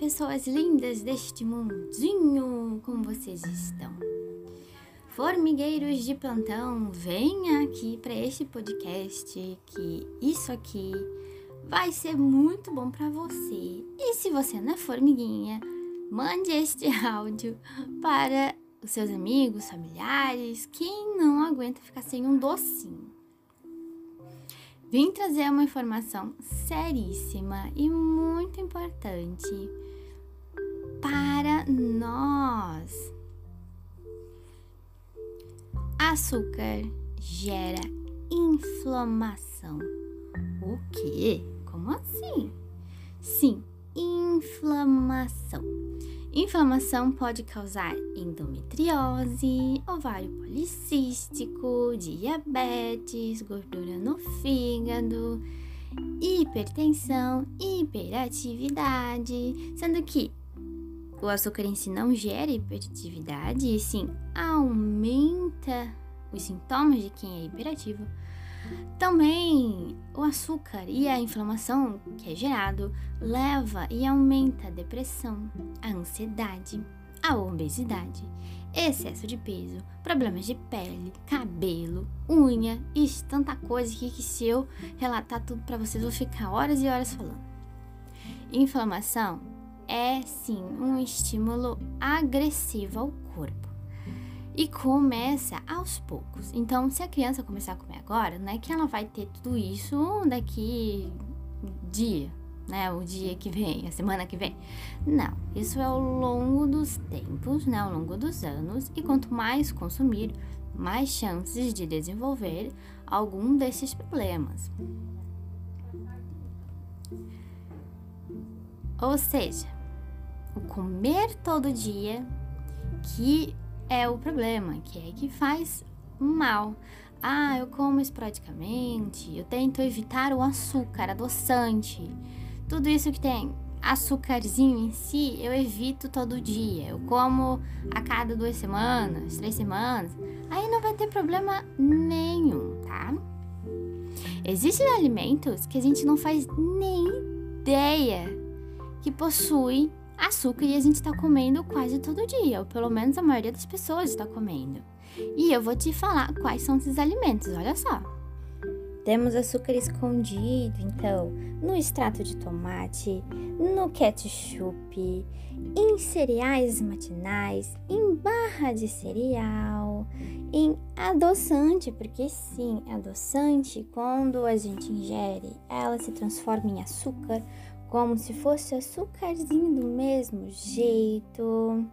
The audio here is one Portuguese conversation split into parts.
pessoas lindas deste mundinho, como vocês estão? Formigueiros de plantão, venha aqui para este podcast que isso aqui vai ser muito bom para você. E se você não é formiguinha, mande este áudio para os seus amigos, familiares, quem não aguenta ficar sem um docinho. Vim trazer uma informação seríssima e muito importante para nós. Açúcar gera inflamação. O quê? Como assim? Sim, inflamação. Inflamação pode causar endometriose, ovário policístico, diabetes, gordura no fígado, hipertensão, hiperatividade, sendo que o açúcar em si não gera hiperatividade, e sim aumenta os sintomas de quem é hiperativo. Também o açúcar e a inflamação que é gerado leva e aumenta a depressão, a ansiedade, a obesidade, excesso de peso, problemas de pele, cabelo, unha, isso, tanta coisa aqui que se eu relatar tudo para vocês vou ficar horas e horas falando. Inflamação é sim um estímulo agressivo ao corpo e começa aos poucos. Então, se a criança começar a comer agora, não é que ela vai ter tudo isso daqui dia, né? O dia que vem, a semana que vem. Não, isso é ao longo dos tempos, né? Ao longo dos anos. E quanto mais consumir, mais chances de desenvolver algum desses problemas. Ou seja, o comer todo dia que é o problema, que é que faz mal. Ah, eu como esporadicamente, eu tento evitar o açúcar, adoçante, tudo isso que tem açúcarzinho em si, eu evito todo dia. Eu como a cada duas semanas, três semanas, aí não vai ter problema nenhum, tá? Existem alimentos que a gente não faz nem ideia que possuem açúcar e a gente está comendo quase todo dia, ou pelo menos a maioria das pessoas está comendo. E eu vou te falar quais são esses alimentos, olha só. Temos açúcar escondido, então, no extrato de tomate, no ketchup, em cereais matinais, em barra de cereal, em adoçante, porque sim, adoçante, quando a gente ingere, ela se transforma em açúcar como se fosse açúcarzinho do mesmo jeito.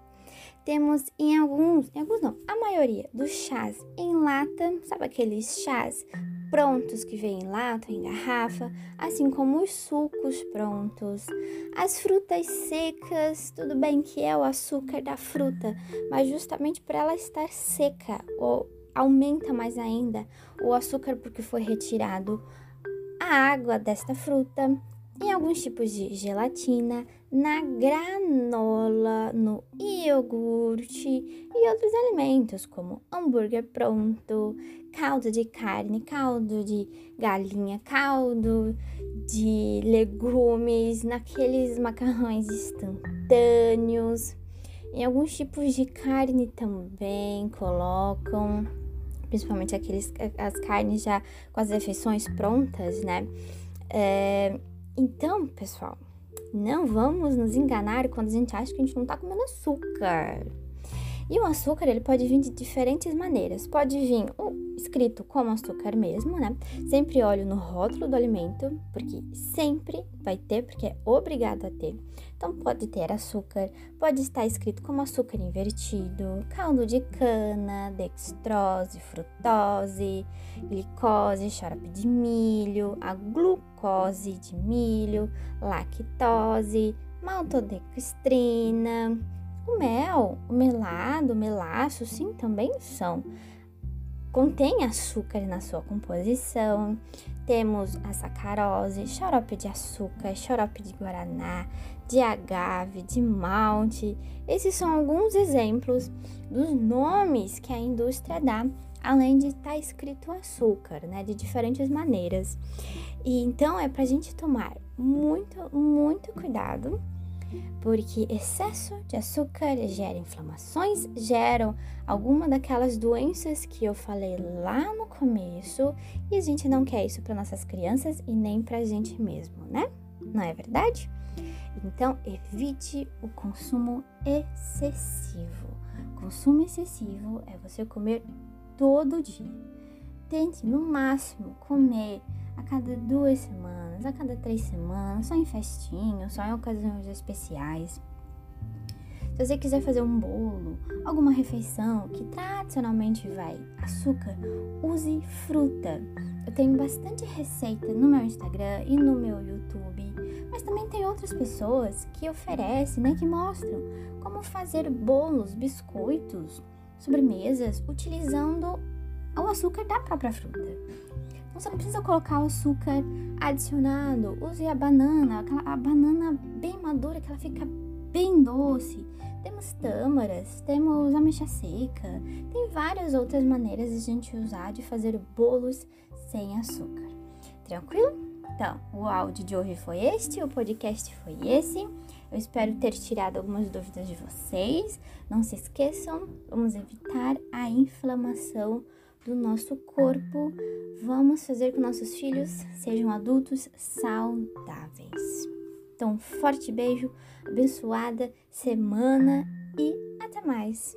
Temos em alguns, em alguns não, a maioria dos chás em lata, sabe aqueles chás prontos que vêm em lata, em garrafa, assim como os sucos prontos. As frutas secas, tudo bem que é o açúcar da fruta, mas justamente por ela estar seca, ou aumenta mais ainda o açúcar porque foi retirado a água desta fruta em alguns tipos de gelatina, na granola, no iogurte e outros alimentos como hambúrguer pronto, caldo de carne, caldo de galinha, caldo de legumes, naqueles macarrões instantâneos. Em alguns tipos de carne também colocam, principalmente aqueles as carnes já com as refeições prontas, né? É, então, pessoal, não vamos nos enganar quando a gente acha que a gente não tá comendo açúcar. E o açúcar, ele pode vir de diferentes maneiras. Pode vir escrito como açúcar mesmo, né? Sempre olho no rótulo do alimento, porque sempre vai ter, porque é obrigado a ter. Então, pode ter açúcar, pode estar escrito como açúcar invertido, caldo de cana, dextrose, frutose, glicose, xarope de milho, a glucose de milho, lactose, maltodextrina, o mel, o melado, o melaço, sim, também são contém açúcar na sua composição. Temos a sacarose, xarope de açúcar, xarope de guaraná, de agave, de malte. Esses são alguns exemplos dos nomes que a indústria dá, além de estar tá escrito açúcar, né, de diferentes maneiras. E então é para a gente tomar muito, muito cuidado porque excesso de açúcar gera inflamações, geram alguma daquelas doenças que eu falei lá no começo, e a gente não quer isso para nossas crianças e nem para a gente mesmo, né? Não é verdade? Então, evite o consumo excessivo. Consumo excessivo é você comer todo dia. Tente no máximo comer a cada duas semanas, a cada três semanas, só em festinhas, só em ocasiões especiais. Se você quiser fazer um bolo, alguma refeição que tradicionalmente vai açúcar, use fruta. Eu tenho bastante receita no meu Instagram e no meu YouTube, mas também tem outras pessoas que oferecem, né, que mostram como fazer bolos, biscoitos, sobremesas utilizando o açúcar da própria fruta. Então você não precisa colocar o açúcar adicionado. Use a banana, aquela, a banana bem madura que ela fica bem doce. Temos tâmaras, temos ameixa seca, tem várias outras maneiras de gente usar de fazer bolos sem açúcar. Tranquilo? Então, o áudio de hoje foi este, o podcast foi esse. Eu espero ter tirado algumas dúvidas de vocês. Não se esqueçam, vamos evitar a inflamação do nosso corpo. Vamos fazer com nossos filhos sejam adultos saudáveis. Então, um forte beijo, abençoada semana e até mais!